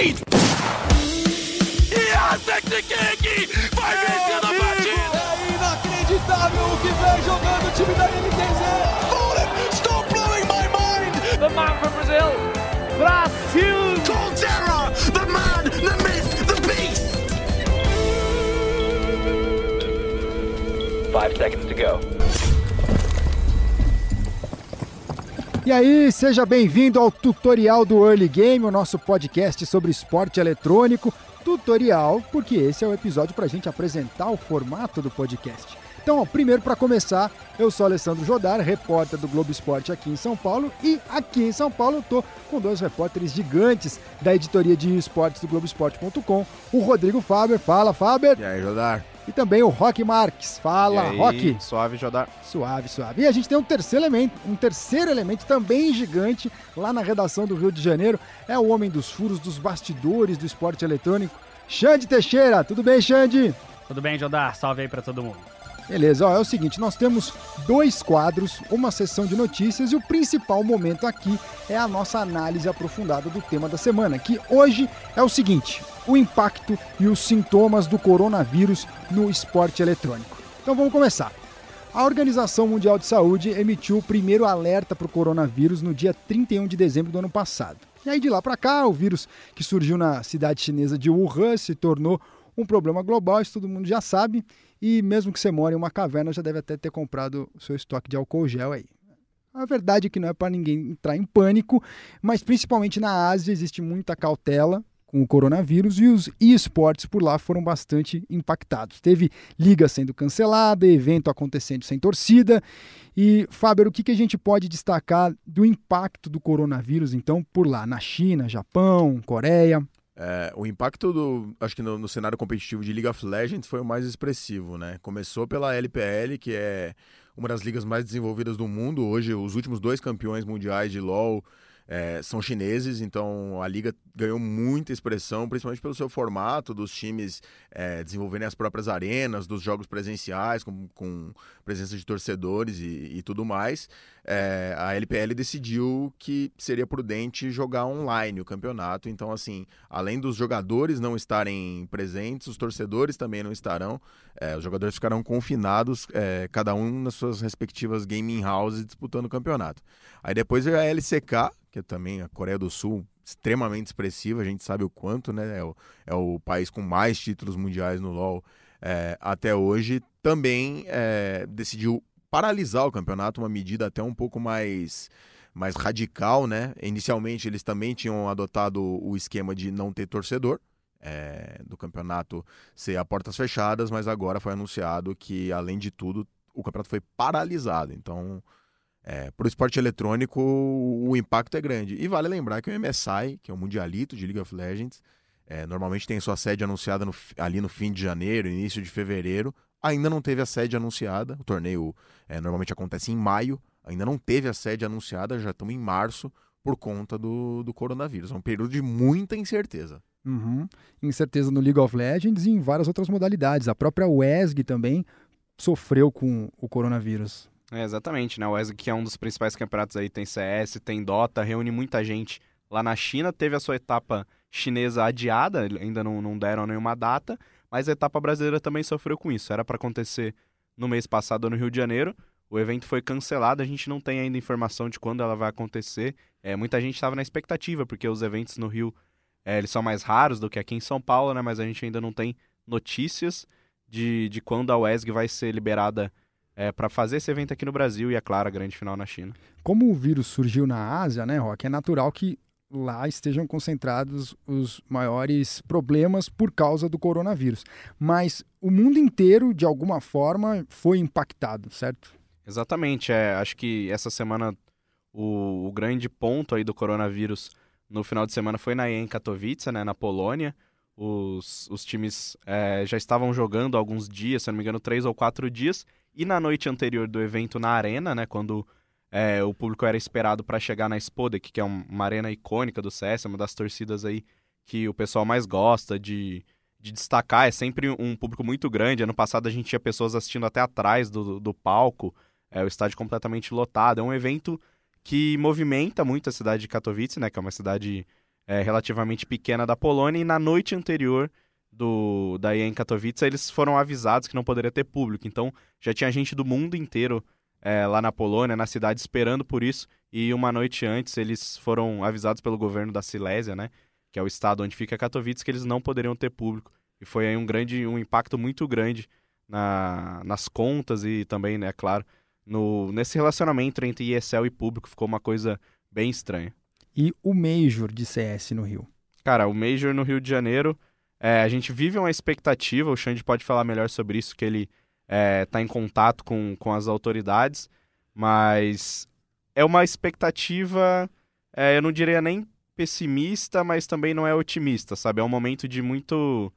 Wade! Yantek King vai vencendo a partida! É inacreditável o que vem jogando o time da NTZ! Fallen, stop blowing my mind! The man from Brazil, Brasil! Colterra, the man, the myth, the beast! Five seconds to go. E aí, seja bem-vindo ao tutorial do Early Game, o nosso podcast sobre esporte eletrônico. Tutorial, porque esse é o episódio para a gente apresentar o formato do podcast. Então, ó, primeiro para começar, eu sou Alessandro Jodar, repórter do Globo Esporte aqui em São Paulo, e aqui em São Paulo eu tô com dois repórteres gigantes da editoria de esportes do Globoesporte.com, o Rodrigo Faber. Fala, Faber! E aí, Jodar? E também o Rock Marques. Fala, aí, Rock! Suave, Jodar. Suave, suave. E a gente tem um terceiro elemento, um terceiro elemento também gigante lá na redação do Rio de Janeiro. É o homem dos furos, dos bastidores do esporte eletrônico, Xande Teixeira. Tudo bem, Xande? Tudo bem, Jodar? Salve aí pra todo mundo. Beleza, ó, é o seguinte, nós temos dois quadros, uma sessão de notícias e o principal momento aqui é a nossa análise aprofundada do tema da semana, que hoje é o seguinte, o impacto e os sintomas do coronavírus no esporte eletrônico. Então vamos começar. A Organização Mundial de Saúde emitiu o primeiro alerta para o coronavírus no dia 31 de dezembro do ano passado. E aí de lá para cá, o vírus que surgiu na cidade chinesa de Wuhan se tornou um problema global, isso todo mundo já sabe, e mesmo que você mora em uma caverna, já deve até ter comprado o seu estoque de álcool gel aí. A verdade é que não é para ninguém entrar em pânico, mas principalmente na Ásia existe muita cautela com o coronavírus e os esportes por lá foram bastante impactados. Teve liga sendo cancelada, evento acontecendo sem torcida. E, Fábio, o que, que a gente pode destacar do impacto do coronavírus, então, por lá, na China, Japão, Coreia? É, o impacto do, acho que no, no, cenário competitivo de League of Legends foi o mais expressivo, né? Começou pela LPL, que é uma das ligas mais desenvolvidas do mundo. Hoje, os últimos dois campeões mundiais de LoL é, são chineses, então a liga ganhou muita expressão, principalmente pelo seu formato, dos times é, desenvolverem as próprias arenas, dos jogos presenciais, com, com presença de torcedores e, e tudo mais. É, a LPL decidiu que seria prudente jogar online o campeonato, então, assim, além dos jogadores não estarem presentes, os torcedores também não estarão. É, os jogadores ficarão confinados, é, cada um nas suas respectivas gaming houses disputando o campeonato. Aí depois veio a LCK, que é também a Coreia do Sul, extremamente expressiva, a gente sabe o quanto, né? É o, é o país com mais títulos mundiais no LoL é, até hoje. Também é, decidiu paralisar o campeonato, uma medida até um pouco mais mais radical, né? Inicialmente eles também tinham adotado o esquema de não ter torcedor, é, do campeonato ser a portas fechadas, mas agora foi anunciado que, além de tudo, o campeonato foi paralisado. Então, é, para o esporte eletrônico, o impacto é grande. E vale lembrar que o MSI, que é o Mundialito de League of Legends, é, normalmente tem sua sede anunciada no, ali no fim de janeiro, início de fevereiro. Ainda não teve a sede anunciada. O torneio é, normalmente acontece em maio. Ainda não teve a sede anunciada, já estamos em março, por conta do, do coronavírus. É um período de muita incerteza. Uhum. Incerteza no League of Legends e em várias outras modalidades. A própria WESG também sofreu com o coronavírus. É, exatamente, né? O ESG, que é um dos principais campeonatos aí, tem CS, tem Dota, reúne muita gente lá na China. Teve a sua etapa chinesa adiada, ainda não, não deram nenhuma data, mas a etapa brasileira também sofreu com isso. Era para acontecer no mês passado no Rio de Janeiro. O evento foi cancelado, a gente não tem ainda informação de quando ela vai acontecer. É, muita gente estava na expectativa, porque os eventos no Rio é, eles são mais raros do que aqui em São Paulo, né? Mas a gente ainda não tem notícias de, de quando a WESG vai ser liberada é, para fazer esse evento aqui no Brasil e, é claro, a grande final na China. Como o vírus surgiu na Ásia, né, Rock, é natural que lá estejam concentrados os maiores problemas por causa do coronavírus. Mas o mundo inteiro, de alguma forma, foi impactado, certo? Exatamente. É, acho que essa semana o, o grande ponto aí do coronavírus no final de semana foi na em Katowice, né, na Polônia. Os, os times é, já estavam jogando alguns dias, se não me engano, três ou quatro dias, e na noite anterior do evento na arena, né, quando é, o público era esperado para chegar na Spodek, que é uma arena icônica do CS, uma das torcidas aí que o pessoal mais gosta de, de destacar, é sempre um público muito grande. Ano passado a gente tinha pessoas assistindo até atrás do, do palco, é, o estádio completamente lotado. É um evento que movimenta muito a cidade de Katowice, né, que é uma cidade é, relativamente pequena da Polônia, e na noite anterior do da EA em Katowice, eles foram avisados que não poderia ter público. Então já tinha gente do mundo inteiro é, lá na Polônia, na cidade, esperando por isso. E uma noite antes eles foram avisados pelo governo da Silésia, né? Que é o estado onde fica Katowice, que eles não poderiam ter público. E foi aí um grande, um impacto muito grande na, nas contas e também, né, claro, no, nesse relacionamento entre ESL e público. Ficou uma coisa bem estranha. E o Major de CS no Rio? Cara, o Major no Rio de Janeiro, é, a gente vive uma expectativa, o Xande pode falar melhor sobre isso, que ele está é, tá em contato com, com as autoridades, mas é uma expectativa, é, eu não diria nem pessimista, mas também não é otimista, sabe? É um momento de muito,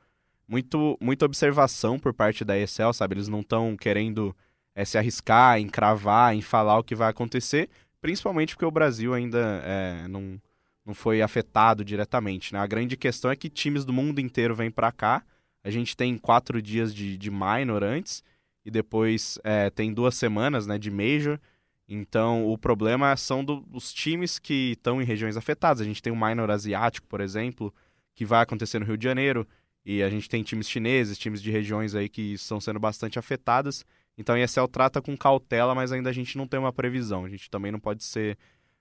muito, muita observação por parte da ESL, sabe? Eles não estão querendo é, se arriscar em cravar, em falar o que vai acontecer, principalmente porque o Brasil ainda é, não, não foi afetado diretamente, né? A grande questão é que times do mundo inteiro vêm para cá, a gente tem quatro dias de, de minor antes, e depois é, tem duas semanas né, de Major. Então, o problema são do, os times que estão em regiões afetadas. A gente tem o Minor Asiático, por exemplo, que vai acontecer no Rio de Janeiro. E a gente tem times chineses, times de regiões aí que estão sendo bastante afetadas. Então, a ESL trata com cautela, mas ainda a gente não tem uma previsão. A gente também não pode ser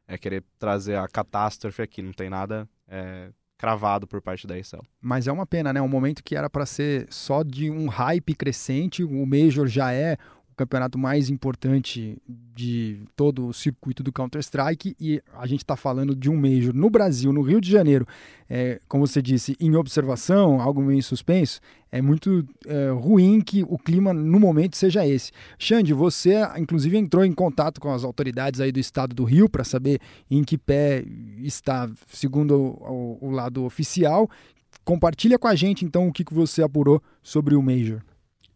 é, querer trazer a catástrofe aqui. Não tem nada é, cravado por parte da ESL. Mas é uma pena, né? Um momento que era para ser só de um hype crescente, o Major já é o campeonato mais importante de todo o circuito do Counter-Strike e a gente está falando de um Major no Brasil, no Rio de Janeiro, é, como você disse, em observação, algo meio em suspenso, é muito é, ruim que o clima no momento seja esse. Xande, você inclusive entrou em contato com as autoridades aí do estado do Rio para saber em que pé está, segundo o, o, o lado oficial. Compartilha com a gente então o que, que você apurou sobre o Major.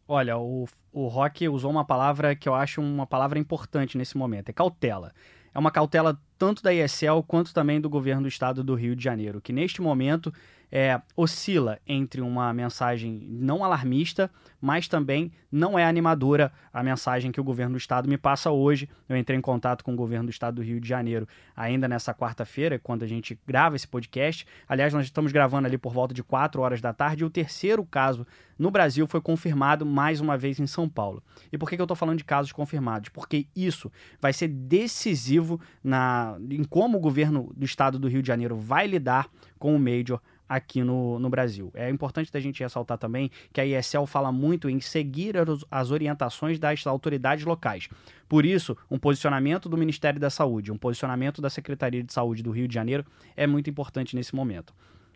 Olha, o, o Rock usou uma palavra que eu acho uma palavra importante nesse momento, é cautela. É uma cautela tanto da ESL quanto também do governo do estado do Rio de Janeiro, que neste momento é, oscila entre uma mensagem não alarmista, mas também não é animadora a mensagem que o governo do estado me passa hoje. Eu entrei em contato com o governo do estado do Rio de Janeiro ainda nessa quarta-feira, quando a gente grava esse podcast. Aliás, nós estamos gravando ali por volta de 4 horas da tarde, e o terceiro caso no Brasil foi confirmado mais uma vez em São Paulo. E por que, eu estou falando de casos confirmados? Porque isso vai ser decisivo na, em como o governo do estado do Rio de Janeiro vai lidar com o Major aqui no, no Brasil. É importante da gente ressaltar também que a ESL fala muito em seguir as orientações das autoridades locais. Por isso, um posicionamento do Ministério da Saúde, um posicionamento da Secretaria de Saúde do Rio de Janeiro é muito importante nesse momento.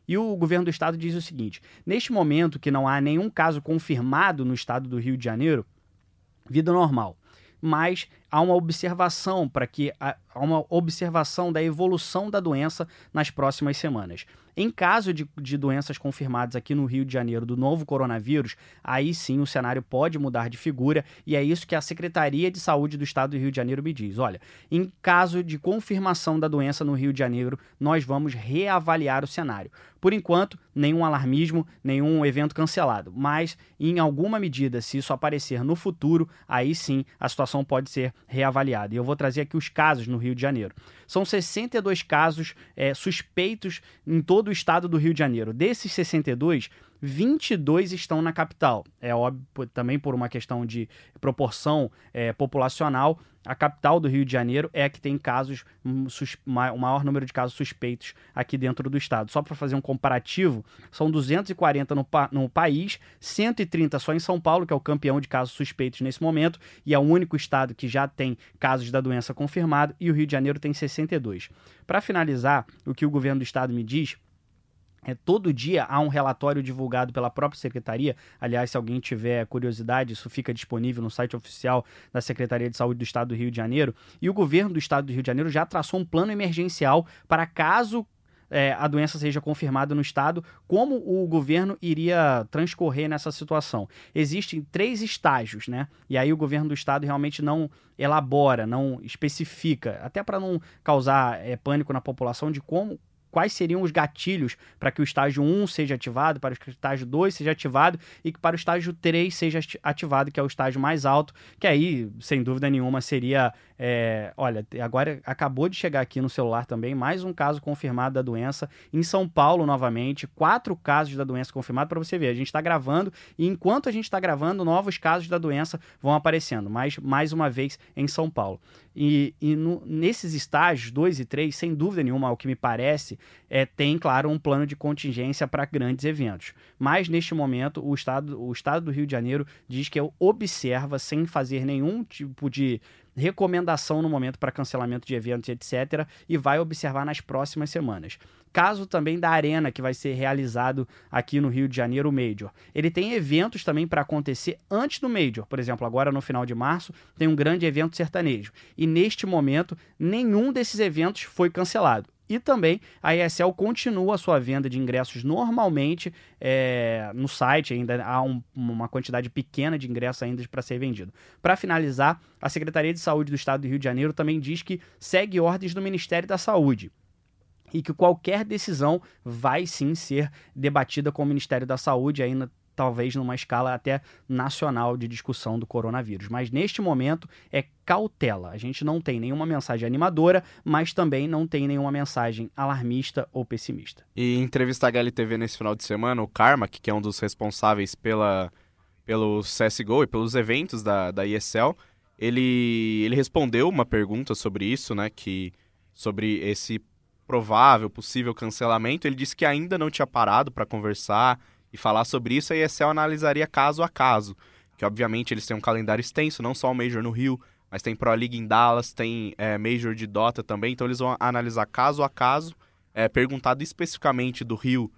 E o governo do estado diz o seguinte: neste momento que não há nenhum caso confirmado no estado do Rio de Janeiro, vida normal. Mas há uma observação para que há uma observação da evolução da doença nas próximas semanas. Em caso de, de doenças confirmadas aqui no Rio de Janeiro do novo coronavírus, aí sim o cenário pode mudar de figura e é isso que a Secretaria de Saúde do Estado do Rio de Janeiro me diz. Olha, em caso de confirmação da doença no Rio de Janeiro, nós vamos reavaliar o cenário. Por enquanto, nenhum alarmismo, nenhum evento cancelado, mas em alguma medida, se isso aparecer no futuro, aí sim a situação pode ser reavaliada. E eu vou trazer aqui os casos no Rio de Janeiro. São 62 casos é, suspeitos em todo o estado do Rio de Janeiro. Desses 62, 22 estão na capital. É óbvio, também por uma questão de proporção é, populacional, a capital do Rio de Janeiro é a que tem casos, o maior número de casos suspeitos aqui dentro do estado. Só para fazer um comparativo, são 240 no, no país, 130 só em São Paulo, que é o campeão de casos suspeitos nesse momento, e é o único estado que já tem casos da doença confirmado, e o Rio de Janeiro tem 62. Para finalizar, o que o governo do estado me diz é, todo dia há um relatório divulgado pela própria secretaria. Aliás, se alguém tiver curiosidade, isso fica disponível no site oficial da Secretaria de Saúde do Estado do Rio de Janeiro. E o governo do Estado do Rio de Janeiro já traçou um plano emergencial para caso é, a doença seja confirmada no estado, como o governo iria transcorrer nessa situação. Existem três estágios, né? E aí o governo do estado realmente não elabora, não especifica, até para não causar é, pânico na população de como quais seriam os gatilhos para que o estágio 1 seja ativado, para que o estágio 2 seja ativado e que para o estágio 3 seja ativado, que é o estágio mais alto, que aí, sem dúvida nenhuma, seria É, olha, agora acabou de chegar aqui no celular também mais um caso confirmado da doença em São Paulo novamente, quatro casos da doença confirmados para você ver. A gente está gravando e enquanto a gente está gravando, novos casos da doença vão aparecendo, mas mais uma vez em São Paulo. E, e no, nesses estágios 2 e 3, sem dúvida nenhuma, ao que me parece, é, tem, claro, um plano de contingência para grandes eventos. Mas, neste momento, o estado, o estado do Rio de Janeiro diz que observa, sem fazer nenhum tipo de recomendação no momento para cancelamento de eventos, etc., e vai observar nas próximas semanas. Caso também da Arena, que vai ser realizado aqui no Rio de Janeiro, o Major. Ele tem eventos também para acontecer antes do Major. Por exemplo, agora no final de março tem um grande evento sertanejo. E neste momento, nenhum desses eventos foi cancelado. E também a ESL continua a sua venda de ingressos normalmente é, no site, ainda há um, uma quantidade pequena de ingressos ainda para ser vendido. Para finalizar, a Secretaria de Saúde do Estado do Rio de Janeiro também diz que segue ordens do Ministério da Saúde e que qualquer decisão vai sim ser debatida com o Ministério da Saúde ainda talvez numa escala até nacional de discussão do coronavírus. Mas neste momento é cautela. A gente não tem nenhuma mensagem animadora, mas também não tem nenhuma mensagem alarmista ou pessimista. E em entrevista à HLTV nesse final de semana, o Karma, que é um dos responsáveis pela, pelo CSGO e pelos eventos da, da ESL, ele, ele respondeu uma pergunta sobre isso, né? Que, sobre esse provável, possível cancelamento. Ele disse que ainda não tinha parado para conversar e falar sobre isso, a ESL analisaria caso a caso. Que obviamente eles têm um calendário extenso, não só o Major no Rio, mas tem Pro League em Dallas, tem é, Major de Dota também, então eles vão analisar caso a caso. É, perguntado especificamente do Rio,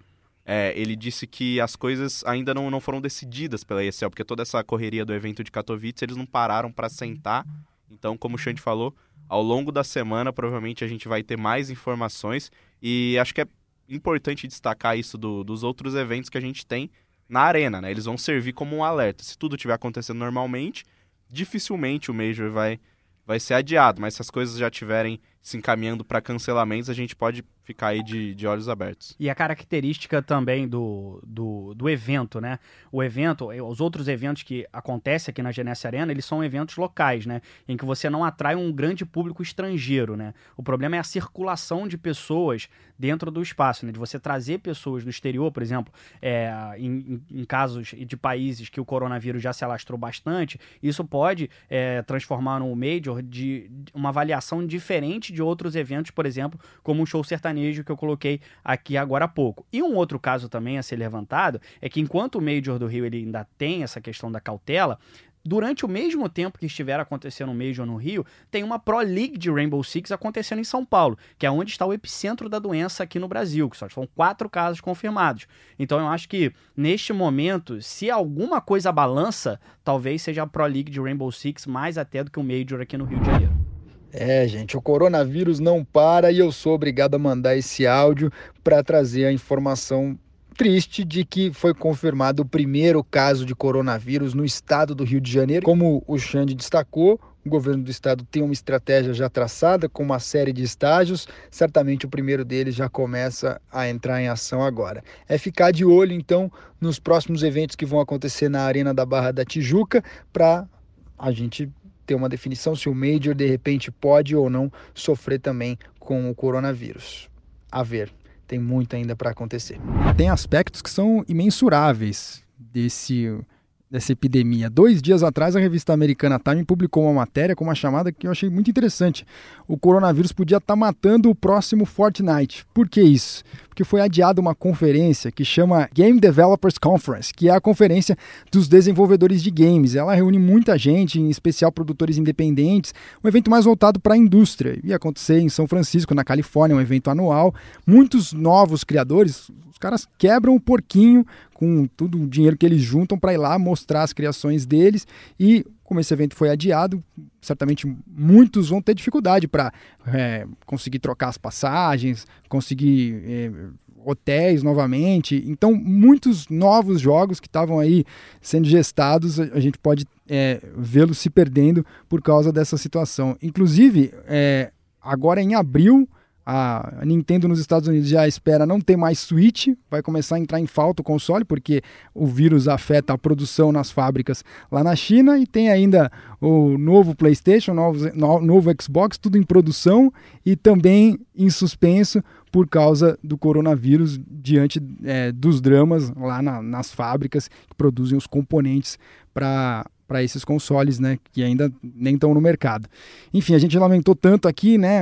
é, ele disse que as coisas ainda não, não foram decididas pela ESL, porque toda essa correria do evento de Katowice eles não pararam para sentar. Então, como o Xande falou, ao longo da semana provavelmente a gente vai ter mais informações e acho que é importante destacar isso do, dos outros eventos que a gente tem na arena, né? Eles vão servir como um alerta. Se tudo estiver acontecendo normalmente, dificilmente o Major vai, vai ser adiado, mas se as coisas já estiverem se encaminhando para cancelamentos, a gente pode ficar aí de, de olhos abertos. E a característica também do, do, do evento, né? O evento, eh, os outros eventos que acontecem aqui na GNS Arena, eles são eventos locais, né? Em que você não atrai um grande público estrangeiro, né? O problema é a circulação de pessoas dentro do espaço, né? De você trazer pessoas do exterior, por exemplo, é, em, em, casos de países que o coronavírus já se alastrou bastante, isso pode é, transformar no Major de, uma avaliação diferente de outros eventos, por exemplo, como um show sertanejo que eu coloquei aqui agora há pouco. E um outro caso também a ser levantado é que enquanto o Major do Rio ele ainda tem essa questão da cautela, durante o mesmo tempo que estiver acontecendo o Major no Rio, tem uma Pro League de Rainbow Six acontecendo em São Paulo, que é onde está o epicentro da doença aqui no Brasil, que só são quatro casos confirmados. Então eu acho que neste momento, se alguma coisa balança, talvez seja a Pro League de Rainbow Six mais até do que o Major aqui no Rio de Janeiro. É, gente, o coronavírus não para e eu sou obrigado a mandar esse áudio para trazer a informação triste de que foi confirmado o primeiro caso de coronavírus no estado do Rio de Janeiro. Como o Xande destacou, o governo do estado tem uma estratégia já traçada com uma série de estágios. Certamente o primeiro deles já começa a entrar em ação agora. É ficar de olho então nos próximos eventos que vão acontecer na Arena da Barra da Tijuca para a gente ter uma definição se o Major de repente pode ou não sofrer também com o coronavírus. A ver, tem muito ainda para acontecer. Tem aspectos que são imensuráveis desse dessa epidemia. Dois dias atrás, a revista americana Time publicou uma matéria com uma chamada que eu achei muito interessante. O coronavírus podia estar tá matando o próximo Fortnite. Por que isso? Porque foi adiada uma conferência que chama Game Developers Conference, que é a conferência dos desenvolvedores de games. Ela reúne muita gente, em especial produtores independentes, um evento mais voltado para a indústria. Ia acontecer em São Francisco, na Califórnia, um evento anual. Muitos novos criadores, os caras quebram o porquinho com todo o dinheiro que eles juntam para ir lá mostrar as criações deles. E como esse evento foi adiado, certamente muitos vão ter dificuldade para é, conseguir trocar as passagens, conseguir é, hotéis novamente. Então, muitos novos jogos que estavam aí sendo gestados, a gente pode é, vê-los se perdendo por causa dessa situação. Inclusive, é, agora em abril, A Nintendo nos Estados Unidos já espera não ter mais Switch, vai começar a entrar em falta o console, porque o vírus afeta a produção nas fábricas lá na China, e tem ainda o novo PlayStation, novo, novo Xbox, tudo em produção e também em suspenso por causa do coronavírus, diante é, dos dramas lá na, nas fábricas que produzem os componentes para para esses consoles, né, que ainda nem estão no mercado. Enfim, a gente lamentou tanto aqui, né,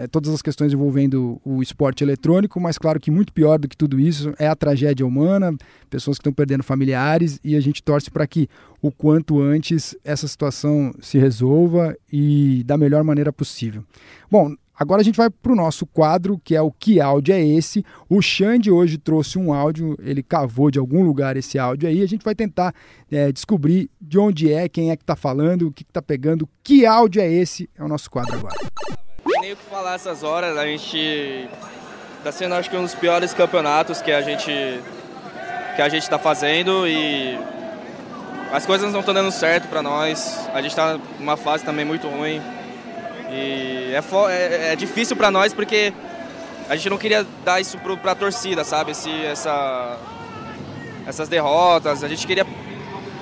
é, todas as questões envolvendo o esporte eletrônico, mas claro que muito pior do que tudo isso é a tragédia humana, pessoas que estão perdendo familiares e a gente torce para que o quanto antes essa situação se resolva e da melhor maneira possível. Bom, Agora a gente vai para o nosso quadro, que é o Que Áudio é Esse? O Xande hoje trouxe um áudio, ele cavou de algum lugar esse áudio aí. A gente vai tentar é, descobrir de onde é, quem é que está falando, o que está pegando. Que áudio é esse? É o nosso quadro agora. Nem o que falar essas horas, a gente está sendo acho que um dos piores campeonatos que a gente que a gente está fazendo e as coisas não estão dando certo para nós. A gente está numa fase também muito ruim. E é, é, é difícil para nós porque a gente não queria dar isso para a torcida, sabe? Esse, essa, essas derrotas, a gente queria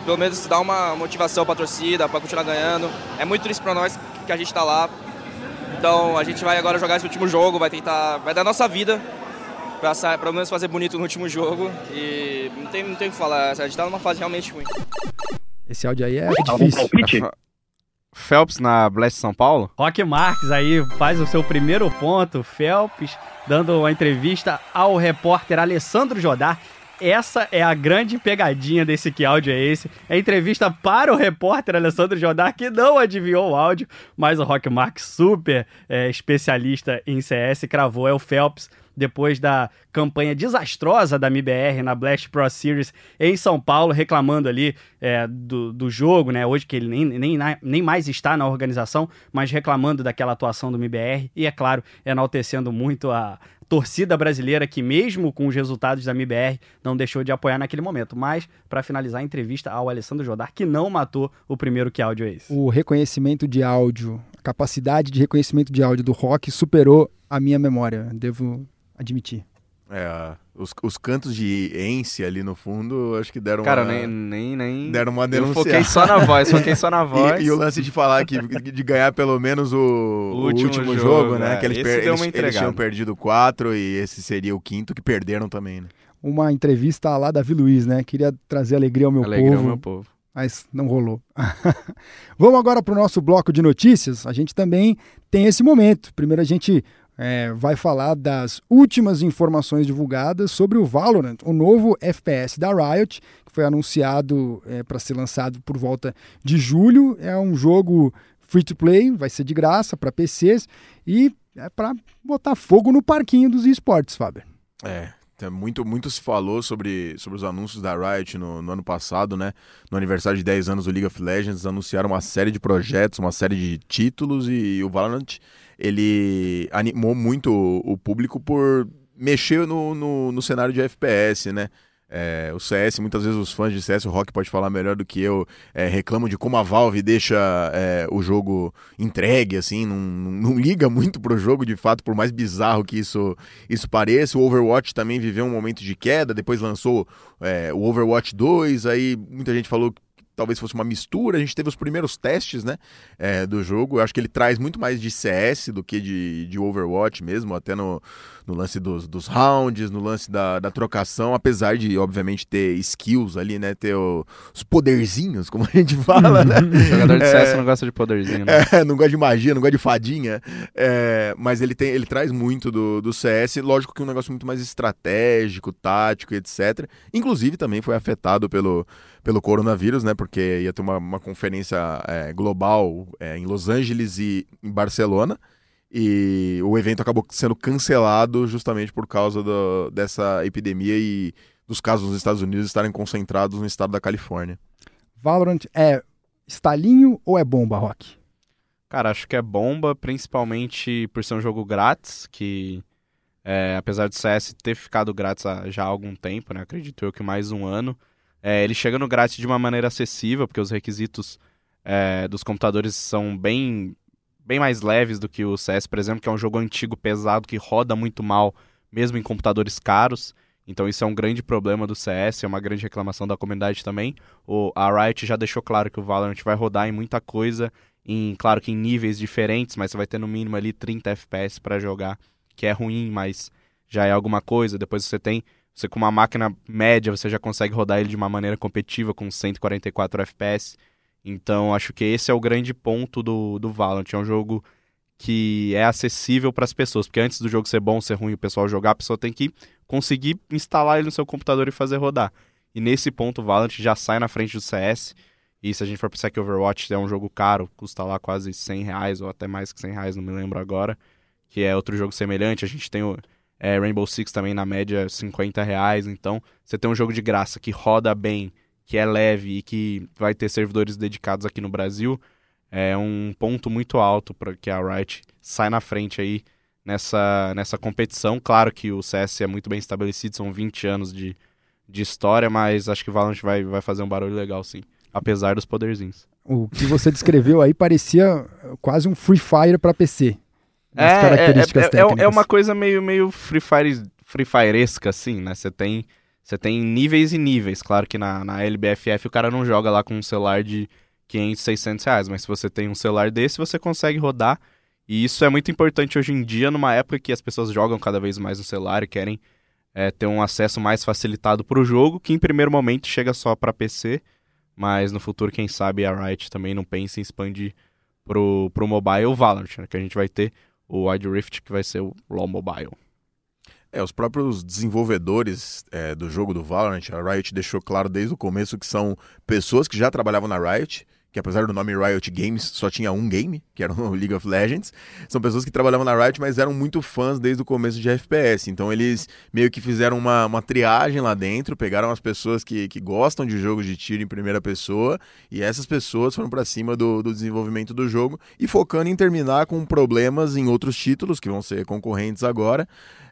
pelo menos dar uma motivação para a torcida, para continuar ganhando. É muito triste para nós que a gente está lá. Então a gente vai agora jogar esse último jogo, vai tentar, vai dar nossa vida para pelo menos fazer bonito no último jogo. E não tem, não tem o que falar, a gente está numa fase realmente ruim. Esse áudio aí é difícil. Phelps na Blast São Paulo? Rock Marques aí faz o seu primeiro ponto. Phelps dando uma entrevista ao repórter Alessandro Jodar. Essa é a grande pegadinha desse que áudio é esse. É entrevista para o repórter Alessandro Jodar, que não adivinhou o áudio, mas o Rock Marques, super é, especialista em CS, cravou. É o Phelps depois da campanha desastrosa da MBR na Blast Pro Series em São Paulo, reclamando ali é, do, do jogo, né? Hoje que ele nem, nem, nem mais está na organização, mas reclamando daquela atuação do MBR e, é claro, enaltecendo muito a torcida brasileira que, mesmo com os resultados da MBR, não deixou de apoiar naquele momento. Mas, para finalizar a entrevista ao Alessandro Jodar, que não matou o primeiro que áudio é esse. O reconhecimento de áudio, a capacidade de reconhecimento de áudio do rock superou a minha memória. Devo admitir. É, os, os cantos de Ence ali no fundo, acho que deram Cara, uma... nem, nem, nem... Deram uma denunciada. Eu foquei só na voz, foquei só na voz. E, e, o lance de falar que de ganhar pelo menos o, o último, último, jogo, jogo né? É. Que eles, per... eles, eles, tinham perdido quatro e esse seria o quinto que perderam também, né? Uma entrevista lá Davi Luiz, né? Queria trazer alegria ao meu alegria povo. Ao meu povo. Mas não rolou. Vamos agora para o nosso bloco de notícias. A gente também tem esse momento. Primeiro a gente é, vai falar das últimas informações divulgadas sobre o Valorant, o novo FPS da Riot, que foi anunciado é, para ser lançado por volta de julho. É um jogo free to play, vai ser de graça para PCs e é para botar fogo no parquinho dos esportes, Fábio. É, muito, muito se falou sobre, sobre os anúncios da Riot no, no, ano passado, né? No aniversário de 10 anos do League of Legends, anunciaram uma série de projetos, uma série de títulos e, e o Valorant ele animou muito o, público por mexer no, no, no cenário de FPS, né? É, o CS, muitas vezes os fãs de CS, o Rock pode falar melhor do que eu, é, reclamam de como a Valve deixa é, o jogo entregue, assim, não, não, liga muito pro jogo, de fato, por mais bizarro que isso, isso pareça. O Overwatch também viveu um momento de queda, depois lançou é, o Overwatch 2, aí muita gente falou talvez fosse uma mistura. A gente teve os primeiros testes né, é, do jogo. Eu acho que ele traz muito mais de CS do que de, de Overwatch mesmo, até no, no lance dos, dos rounds, no lance da, da trocação, apesar de, obviamente, ter skills ali, né? Ter o, os poderzinhos, como a gente fala, né? jogador de CS é, não gosta de poderzinho, né? É, não gosta de magia, não gosta de fadinha. É, mas ele, tem, ele traz muito do, do CS, lógico que um negócio muito mais estratégico, tático, etc. Inclusive também foi afetado pelo pelo coronavírus, né? Porque ia ter uma, uma conferência é, global é, em Los Angeles e em Barcelona. E o evento acabou sendo cancelado justamente por causa do, dessa epidemia e dos casos nos Estados Unidos estarem concentrados no estado da Califórnia. Valorant é estalinho ou é bomba, Rock? Cara, acho que é bomba, principalmente por ser um jogo grátis, que é, apesar do CS ter ficado grátis há, já há algum tempo, né? Acredito eu que mais um ano. É, ele chega no grátis de uma maneira acessível, porque os requisitos é, dos computadores são bem, bem mais leves do que o CS, por exemplo, que é um jogo antigo, pesado, que roda muito mal, mesmo em computadores caros. Então isso é um grande problema do CS, é uma grande reclamação da comunidade também. O, a Riot já deixou claro que o Valorant vai rodar em muita coisa, em claro que em níveis diferentes, mas você vai ter no mínimo ali 30 FPS para jogar, que é ruim, mas já é alguma coisa. Depois você tem, você com uma máquina média, você já consegue rodar ele de uma maneira competitiva com 144 FPS. Então, acho que esse é o grande ponto do, do Valorant. É um jogo que é acessível para as pessoas, porque antes do jogo ser bom, ser ruim, o pessoal jogar, a pessoa tem que conseguir instalar ele no seu computador e fazer rodar. E nesse ponto, o Valorant já sai na frente do CS. E se a gente for pensar que Overwatch é um jogo caro, custa lá quase 100 reais ou até mais que 100 reais, não me lembro agora, que é outro jogo semelhante. A gente tem o é, Rainbow Six também na média 50 reais. Então, você tem um jogo de graça que roda bem, que é leve e que vai ter servidores dedicados aqui no Brasil, é um ponto muito alto para que a Riot sai na frente aí nessa, nessa competição. Claro que o CS é muito bem estabelecido, são 20 anos de, de história, mas acho que o Valorant vai, vai fazer um barulho legal, sim. Apesar dos poderzinhos. O que você descreveu aí parecia quase um Free Fire para PC. É, características é, é, é, é, uma coisa meio, meio Free Fire, Free Firesca, assim, né? Você tem você tem níveis e níveis. Claro que na, na LBFF o cara não joga lá com um celular de 500, 600 reais, mas se você tem um celular desse, você consegue rodar. E isso é muito importante hoje em dia, numa época que as pessoas jogam cada vez mais no celular e querem é, ter um acesso mais facilitado para o jogo, que em primeiro momento chega só para PC, mas no futuro, quem sabe, a Riot também não pensa em expandir pro, pro mobile o Valorant, né, que a gente vai ter o Wide Rift, que vai ser o LoL Mobile. É, os próprios desenvolvedores é, do jogo do Valorant, a Riot deixou claro desde o começo que são pessoas que já trabalhavam na Riot, que apesar do nome Riot Games, só tinha um game, que era o League of Legends. São pessoas que trabalhavam na Riot, mas eram muito fãs desde o começo de FPS. Então eles meio que fizeram uma, uma triagem lá dentro, pegaram as pessoas que, que gostam de jogos de tiro em primeira pessoa, e essas pessoas foram para cima do, do desenvolvimento do jogo e focando em terminar com problemas em outros títulos que vão ser concorrentes agora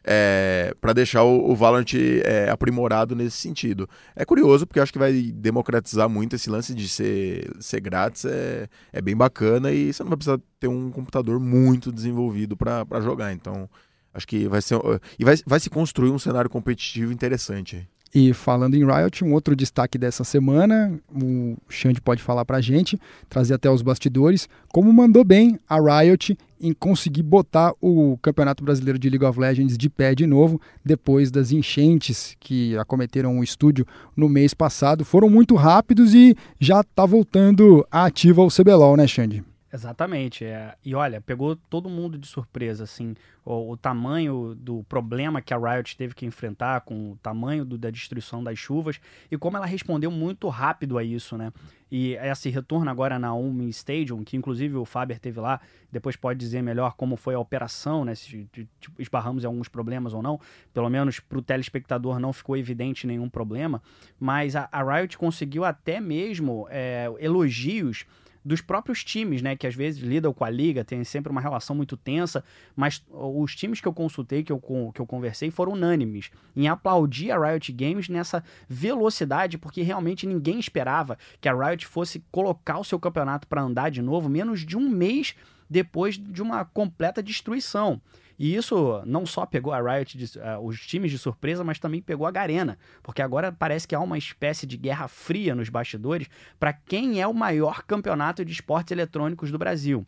é, para deixar o, o Valorant é, aprimorado nesse sentido. É curioso, porque acho que vai democratizar muito esse lance de ser, ser grátis, é, é bem bacana e você não vai precisar ter um computador muito desenvolvido para jogar. Então, acho que vai ser. E vai, vai se construir um cenário competitivo interessante. E falando em Riot, um outro destaque dessa semana, o Xande pode falar pra gente, trazer até os bastidores, como mandou bem a Riot em conseguir botar o Campeonato Brasileiro de League of Legends de pé de novo, depois das enchentes que acometeram o estúdio no mês passado. Foram muito rápidos e já está voltando a ativa o CBLOL, né, Xande? Exatamente. É. E olha, pegou todo mundo de surpresa, assim, o, o, tamanho do problema que a Riot teve que enfrentar, com o tamanho do, da destruição das chuvas, e como ela respondeu muito rápido a isso, né? E esse retorno agora na Umi Stadium, que inclusive o Faber teve lá, depois pode dizer melhor como foi a operação, né? Se tipo, esbarramos em alguns problemas ou não. Pelo menos para o telespectador não ficou evidente nenhum problema. Mas a, a Riot conseguiu até mesmo é, elogios dos próprios times, né? Que às vezes lidam com a liga, tem sempre uma relação muito tensa, mas os times que eu consultei, que eu, que eu conversei, foram unânimes em aplaudir a Riot Games nessa velocidade, porque realmente ninguém esperava que a Riot fosse colocar o seu campeonato para andar de novo menos de um mês depois de uma completa destruição. E isso não só pegou a Riot, de, uh, os times de surpresa, mas também pegou a Garena, porque agora parece que há uma espécie de guerra fria nos bastidores para quem é o maior campeonato de esportes eletrônicos do Brasil.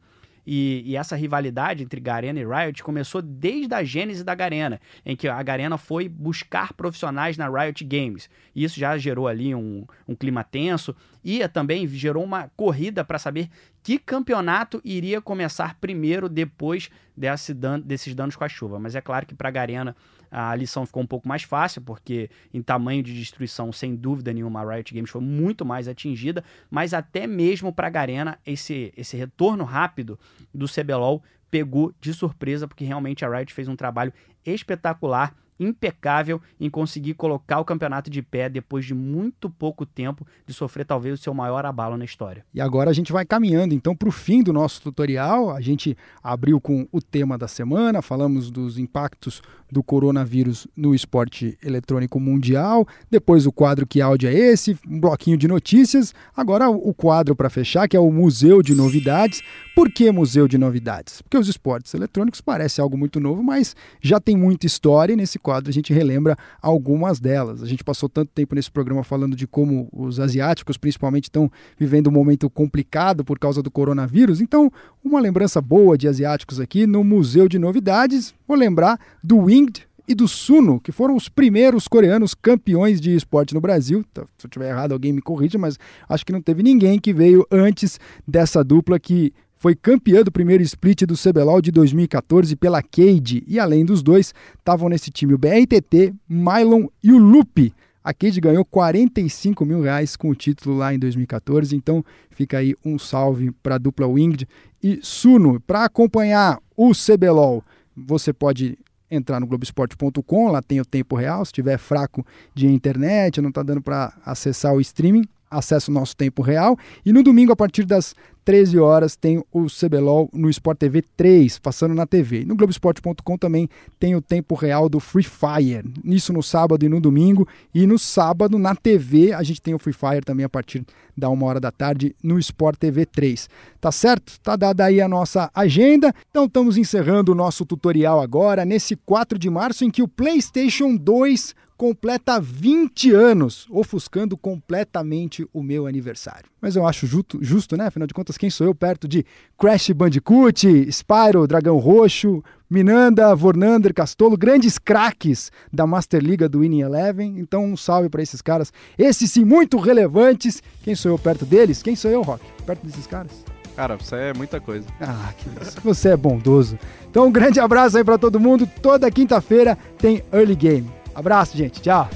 E, e, essa rivalidade entre Garena e Riot começou desde a gênese da Garena, em que a Garena foi buscar profissionais na Riot Games. E isso já gerou ali um, um clima tenso e também gerou uma corrida para saber que campeonato iria começar primeiro depois desse dan desses danos com a chuva. Mas é claro que para a Garena a lição ficou um pouco mais fácil, porque em tamanho de destruição, sem dúvida nenhuma, a Riot Games foi muito mais atingida, mas até mesmo para a Garena, esse, esse retorno rápido do CBLOL pegou de surpresa, porque realmente a Riot fez um trabalho espetacular impecável em conseguir colocar o campeonato de pé depois de muito pouco tempo de sofrer talvez o seu maior abalo na história. E agora a gente vai caminhando então para o fim do nosso tutorial. A gente abriu com o tema da semana, falamos dos impactos do coronavírus no esporte eletrônico mundial. Depois o quadro Que Áudio é Esse? Um bloquinho de notícias. Agora o quadro para fechar, que é o Museu de Novidades. Por que Museu de Novidades? Porque os esportes eletrônicos parece algo muito novo, mas já tem muita história e nesse quadro a gente relembra algumas delas. A gente passou tanto tempo nesse programa falando de como os asiáticos, principalmente, estão vivendo um momento complicado por causa do coronavírus. Então, uma lembrança boa de asiáticos aqui no Museu de Novidades. Vou lembrar do Winged e do Suno, que foram os primeiros coreanos campeões de esporte no Brasil. Tá, se eu estiver errado, alguém me corrija, mas acho que não teve ninguém que veio antes dessa dupla que foi campeã do primeiro split do CBLOL de 2014 pela Cade. E além dos dois, estavam nesse time o BRTT, Mylon e o Lupe. A Cade ganhou 45 mil reais com o título lá em 2014, então fica aí um salve para a dupla Winged e Suno. Para acompanhar o CBLOL, você pode entrar no Globoesporte.com, lá tem o tempo real. Se tiver fraco de internet, não está dando para acessar o streaming, acesse o nosso tempo real. E no domingo, a partir das 13 horas, tem o CBLOL no Sport TV 3, passando na TV. No Globoesporte.com também tem o tempo real do Free Fire. Isso no sábado e no domingo. E no sábado, na TV, a gente tem o Free Fire também a partir da uma hora da tarde no Sport TV 3. Tá certo? Tá dada aí a nossa agenda. Então estamos encerrando o nosso tutorial agora, nesse 4 de março, em que o PlayStation 2 completa 20 anos, ofuscando completamente o meu aniversário. Mas eu acho justo, justo, né? Afinal de contas, quem sou eu perto de Crash Bandicoot, Spyro, Dragão Roxo, Minanda, Vornander, Castolo, grandes craques da Master Liga do Winning Eleven. Então, um salve para esses caras. Esses sim, muito relevantes. Quem sou eu perto deles? Quem sou eu, Rock? Perto desses caras? Cara, você é muita coisa. Ah, que isso. Você é bondoso. Então, um grande abraço aí para todo mundo. Toda quinta-feira tem Early Game. Abraço, gente. Tchau.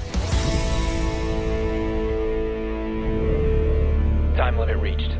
Time limit reached.